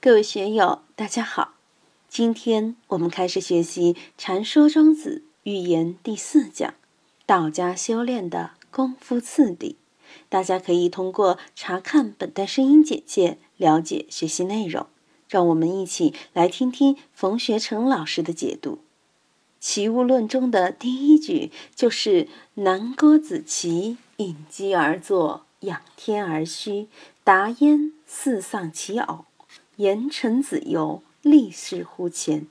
各位学友，大家好。今天我们开始学习《禅说庄子寓言》第四讲——道家修炼的功夫次第。大家可以通过查看本段声音简介了解学习内容。让我们一起来听听冯学成老师的解读。《齐物论》中的第一句就是“南郭子綦隐机而坐，仰天而虚，达焉似丧其偶。言臣子游，立世乎前。”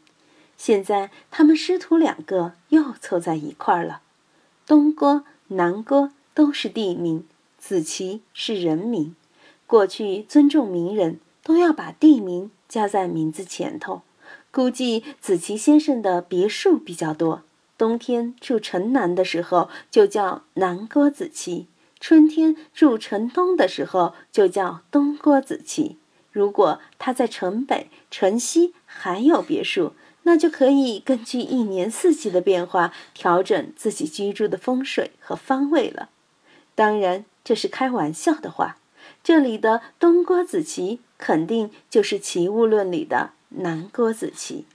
现在他们师徒两个又凑在一块儿了。东郭、南郭都是地名，子綦是人名。过去尊重名人，都要把地名。加在名字前头，估计子琪先生的别墅比较多。冬天住城南的时候就叫南郭子琪，春天住城东的时候就叫东郭子琪。如果他在城北、城西还有别墅，那就可以根据一年四季的变化调整自己居住的风水和方位了。当然，这是开玩笑的话。这里的东郭子綦。肯定就是《齐物论》里的南郭子綦。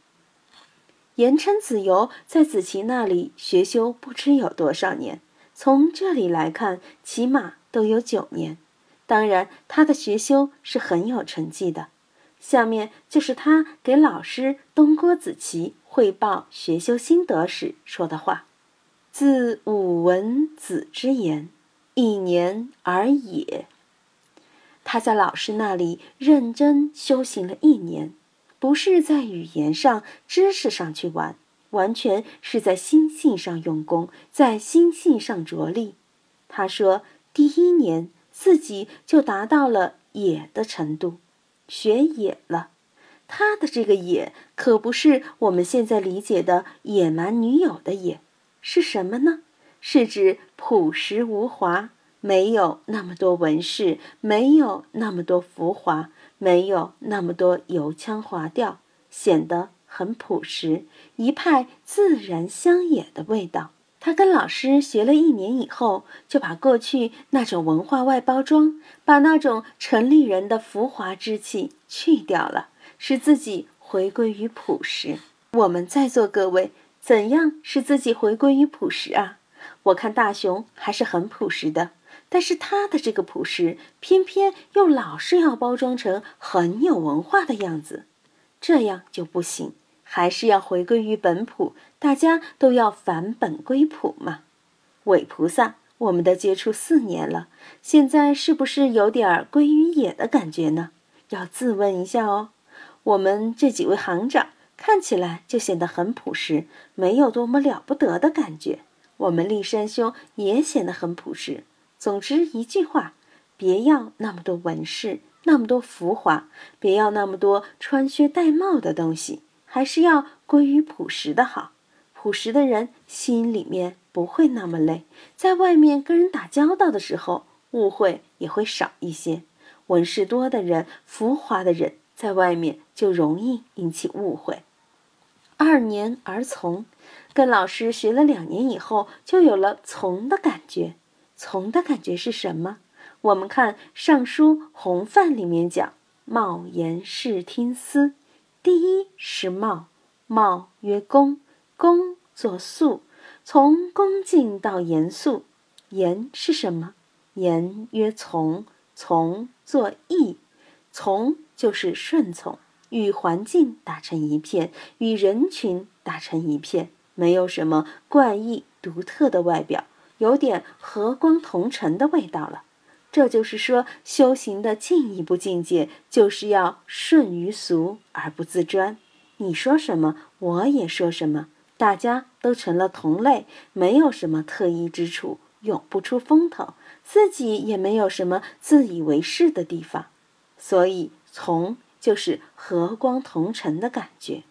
言称子游在子期那里学修不知有多少年，从这里来看，起码都有九年。当然，他的学修是很有成绩的。下面就是他给老师东郭子琪汇报学修心得时说的话：“自吾闻子之言，一年而也。”他在老师那里认真修行了一年，不是在语言上、知识上去玩，完全是在心性上用功，在心性上着力。他说，第一年自己就达到了野的程度，学野了。他的这个野可不是我们现在理解的野蛮女友的野，是什么呢？是指朴实无华。没有那么多纹饰，没有那么多浮华，没有那么多油腔滑调，显得很朴实，一派自然乡野的味道。他跟老师学了一年以后，就把过去那种文化外包装，把那种城里人的浮华之气去掉了，使自己回归于朴实。我们在座各位，怎样使自己回归于朴实啊？我看大雄还是很朴实的。但是他的这个朴实，偏偏又老是要包装成很有文化的样子，这样就不行，还是要回归于本朴，大家都要返本归朴嘛。伪菩萨，我们的接触四年了，现在是不是有点归于野的感觉呢？要自问一下哦。我们这几位行长看起来就显得很朴实，没有多么了不得的感觉。我们立山兄也显得很朴实。总之一句话，别要那么多纹饰，那么多浮华，别要那么多穿靴戴帽的东西，还是要归于朴实的好。朴实的人心里面不会那么累，在外面跟人打交道的时候，误会也会少一些。纹饰多的人，浮华的人，在外面就容易引起误会。二年而从，跟老师学了两年以后，就有了从的感觉。从的感觉是什么？我们看《尚书·洪范》里面讲：“貌言视听思。”第一是貌，貌曰恭，恭作肃，从恭敬到严肃。严是什么？言曰从，从作义，从就是顺从，与环境打成一片，与人群打成一片，没有什么怪异独特的外表。有点和光同尘的味道了，这就是说，修行的进一步境界就是要顺于俗而不自专。你说什么，我也说什么，大家都成了同类，没有什么特异之处，永不出风头，自己也没有什么自以为是的地方。所以，从就是和光同尘的感觉。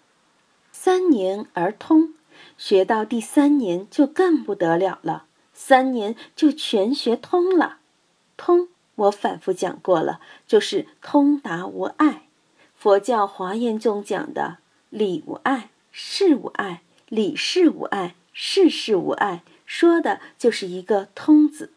三年而通，学到第三年就更不得了了。三年就全学通了，通我反复讲过了，就是通达无碍。佛教华严中讲的理无碍，事无碍，理事无碍，事事无碍，说的就是一个通字。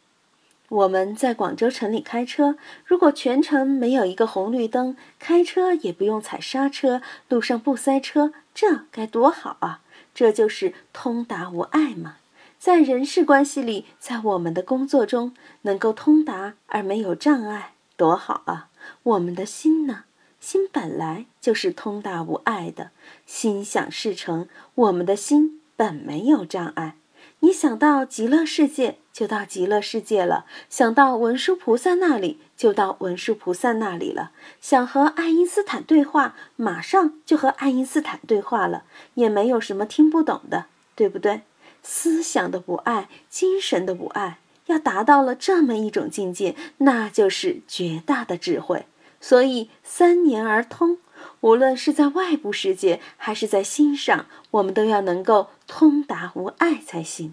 我们在广州城里开车，如果全程没有一个红绿灯，开车也不用踩刹车，路上不塞车，这该多好啊！这就是通达无碍嘛。在人事关系里，在我们的工作中，能够通达而没有障碍，多好啊！我们的心呢？心本来就是通达无碍的，心想事成。我们的心本没有障碍。你想到极乐世界，就到极乐世界了；想到文殊菩萨那里，就到文殊菩萨那里了。想和爱因斯坦对话，马上就和爱因斯坦对话了，也没有什么听不懂的，对不对？思想的不爱，精神的不爱，要达到了这么一种境界，那就是绝大的智慧。所以三年而通。无论是在外部世界还是在心上，我们都要能够通达无碍才行。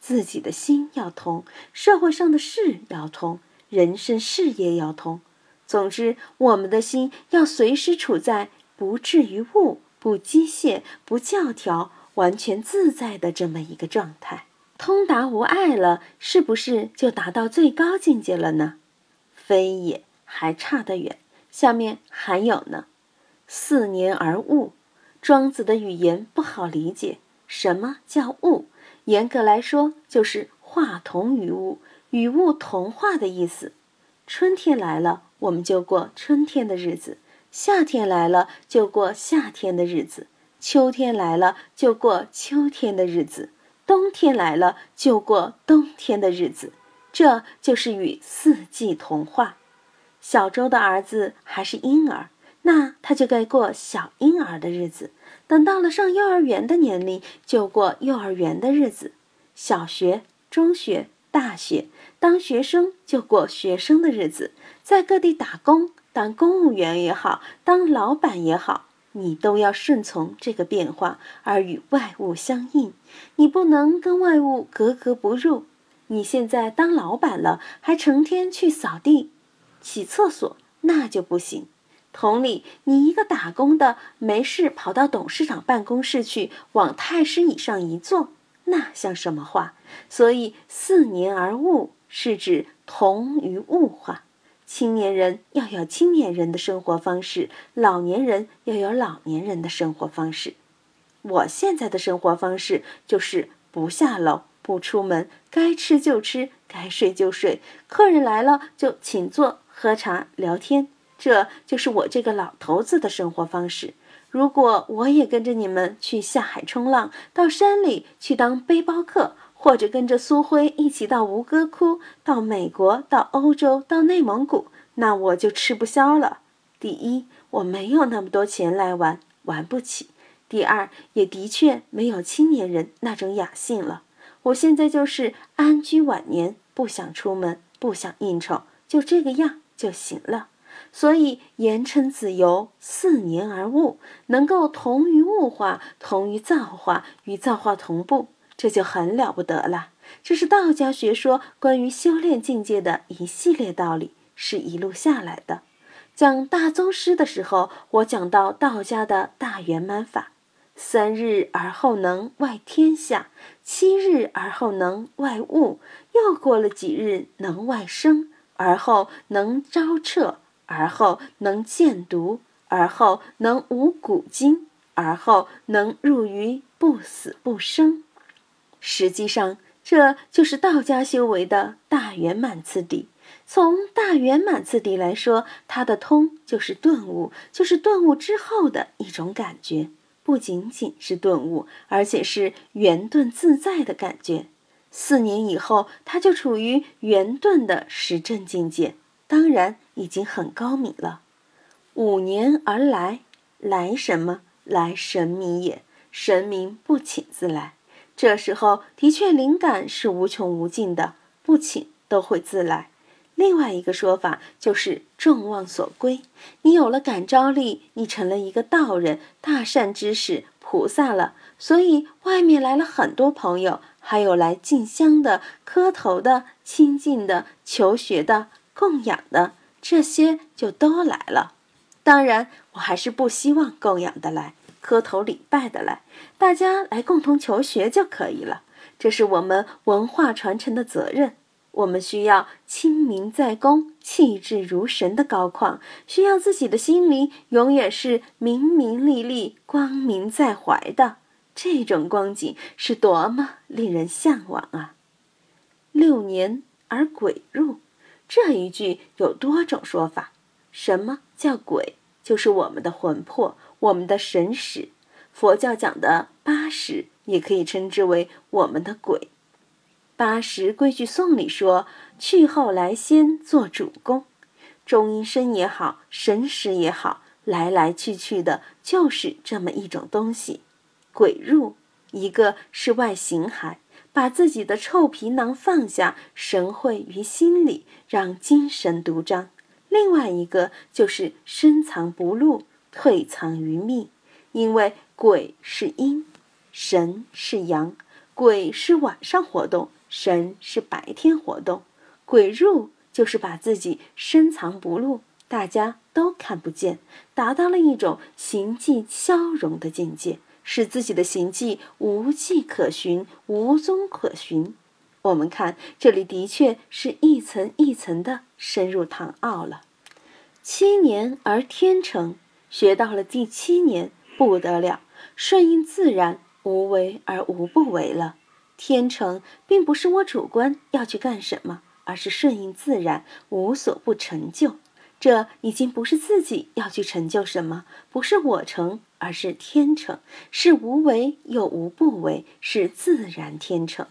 自己的心要通，社会上的事要通，人生事业要通。总之，我们的心要随时处在不至于物、不机械、不教条、完全自在的这么一个状态。通达无碍了，是不是就达到最高境界了呢？非也，还差得远。下面还有呢。四年而物，庄子的语言不好理解。什么叫物？严格来说，就是化同于物，与物同化的意思。春天来了，我们就过春天的日子；夏天来了，就过夏天的日子；秋天来了，就过秋天的日子；冬天来了，就过冬天的日子。这就是与四季同化。小周的儿子还是婴儿。那他就该过小婴儿的日子，等到了上幼儿园的年龄，就过幼儿园的日子；小学、中学、大学，当学生就过学生的日子。在各地打工，当公务员也好，当老板也好，你都要顺从这个变化，而与外物相应。你不能跟外物格格不入。你现在当老板了，还成天去扫地、洗厕所，那就不行。同理，你一个打工的，没事跑到董事长办公室去，往太师椅上一坐，那像什么话？所以四年而物是指同于物化。青年人要有青年人的生活方式，老年人要有老年人的生活方式。我现在的生活方式就是不下楼，不出门，该吃就吃，该睡就睡，客人来了就请坐，喝茶聊天。这就是我这个老头子的生活方式。如果我也跟着你们去下海冲浪，到山里去当背包客，或者跟着苏辉一起到吴哥窟、到美国、到欧洲、到内蒙古，那我就吃不消了。第一，我没有那么多钱来玩，玩不起；第二，也的确没有青年人那种雅兴了。我现在就是安居晚年，不想出门，不想应酬，就这个样就行了。所以言称子游四年而物，能够同于物化，同于造化，与造化同步，这就很了不得了。这是道家学说关于修炼境界的一系列道理，是一路下来的。讲大宗师的时候，我讲到道家的大圆满法：三日而后能外天下，七日而后能外物，又过了几日能外生，而后能招彻。而后能见毒，而后能无古今，而后能入于不死不生。实际上，这就是道家修为的大圆满次第。从大圆满次第来说，它的通就是顿悟，就是顿悟之后的一种感觉，不仅仅是顿悟，而且是圆顿自在的感觉。四年以后，他就处于圆顿的实证境界。当然已经很高明了。五年而来，来什么？来神明也。神明不请自来。这时候的确灵感是无穷无尽的，不请都会自来。另外一个说法就是众望所归。你有了感召力，你成了一个道人、大善之士、菩萨了。所以外面来了很多朋友，还有来进香的、磕头的、亲近的、求学的。供养的这些就都来了，当然我还是不希望供养的来，磕头礼拜的来，大家来共同求学就可以了。这是我们文化传承的责任。我们需要清明在公、气质如神的高旷，需要自己的心灵永远是明明丽丽、光明在怀的。这种光景是多么令人向往啊！六年而鬼入，这一句有多种说法。什么叫鬼？就是我们的魂魄，我们的神识。佛教讲的八识，也可以称之为我们的鬼。八识规矩颂里说：“去后来先做主公。”中阴身也好，神识也好，来来去去的，就是这么一种东西。鬼入，一个是外形骸，把自己的臭皮囊放下，神会于心里，让精神独张；另外一个就是深藏不露，退藏于密。因为鬼是阴，神是阳，鬼是晚上活动，神是白天活动。鬼入就是把自己深藏不露，大家都看不见，达到了一种形迹消融的境界。使自己的行迹无迹可寻，无踪可寻。我们看这里，的确是一层一层的深入唐奥了。七年而天成，学到了第七年不得了，顺应自然，无为而无不为了。天成并不是我主观要去干什么，而是顺应自然，无所不成就。这已经不是自己要去成就什么，不是我成，而是天成，是无为又无不为，是自然天成。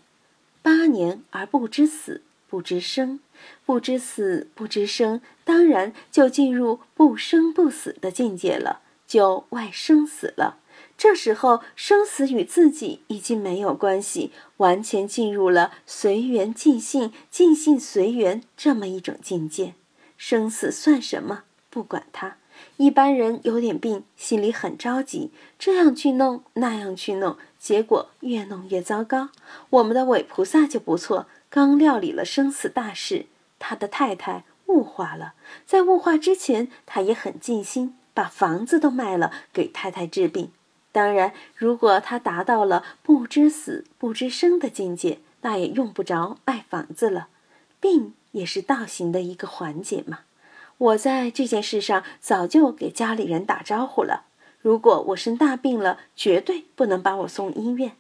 八年而不知死，不知生，不知死，不知生，当然就进入不生不死的境界了，就外生死了。这时候，生死与自己已经没有关系，完全进入了随缘尽兴、尽兴随缘这么一种境界。生死算什么？不管他。一般人有点病，心里很着急，这样去弄，那样去弄，结果越弄越糟糕。我们的伪菩萨就不错，刚料理了生死大事，他的太太雾化了，在雾化之前，他也很尽心，把房子都卖了给太太治病。当然，如果他达到了不知死不知生的境界，那也用不着卖房子了，病。也是道行的一个环节嘛。我在这件事上早就给家里人打招呼了。如果我生大病了，绝对不能把我送医院。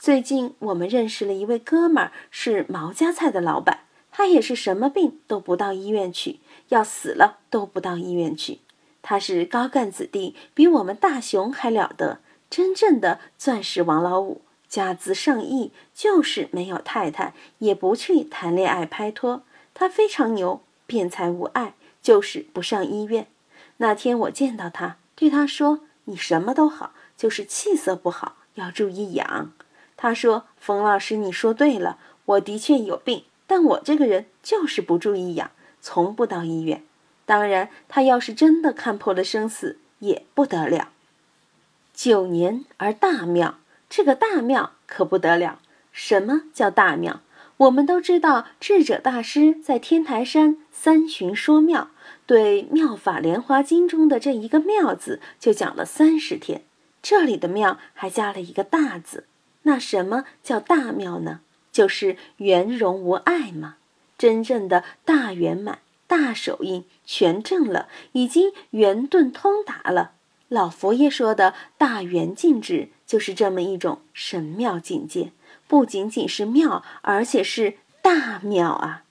最近我们认识了一位哥们儿，是毛家菜的老板，他也是什么病都不到医院去，要死了都不到医院去。他是高干子弟，比我们大雄还了得，真正的钻石王老五，家资上亿，就是没有太太，也不去谈恋爱拍拖。他非常牛，辩才无碍，就是不上医院。那天我见到他，对他说：“你什么都好，就是气色不好，要注意养。”他说：“冯老师，你说对了，我的确有病，但我这个人就是不注意养，从不到医院。当然，他要是真的看破了生死，也不得了。九年而大妙，这个大妙可不得了。什么叫大妙？”我们都知道，智者大师在天台山三旬说妙，对《妙法莲华经》中的这一个“妙”字就讲了三十天。这里的“妙”还加了一个大字。那什么叫大妙呢？就是圆融无碍嘛。真正的大圆满、大手印全正了，已经圆顿通达了。老佛爷说的大圆净智，就是这么一种神妙境界。不仅仅是妙，而且是大妙啊！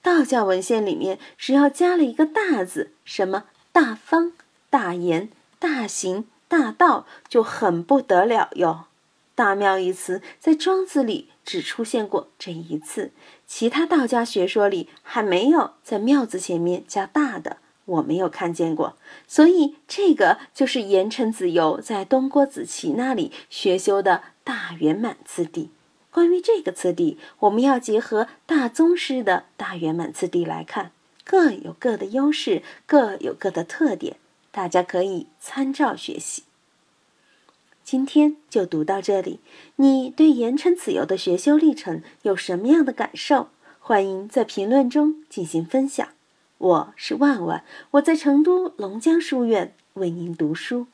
道教文献里面只要加了一个大字，什么大方、大言、大行、大道，就很不得了哟。大妙一词在庄子里只出现过这一次，其他道家学说里还没有在庙字前面加大的，我没有看见过。所以这个就是言承子由在东郭子綦那里学修的大圆满次第。关于这个次第，我们要结合大宗师的大圆满次第来看，各有各的优势，各有各的特点，大家可以参照学习。今天就读到这里，你对盐城此游的学修历程有什么样的感受？欢迎在评论中进行分享。我是万万，我在成都龙江书院为您读书。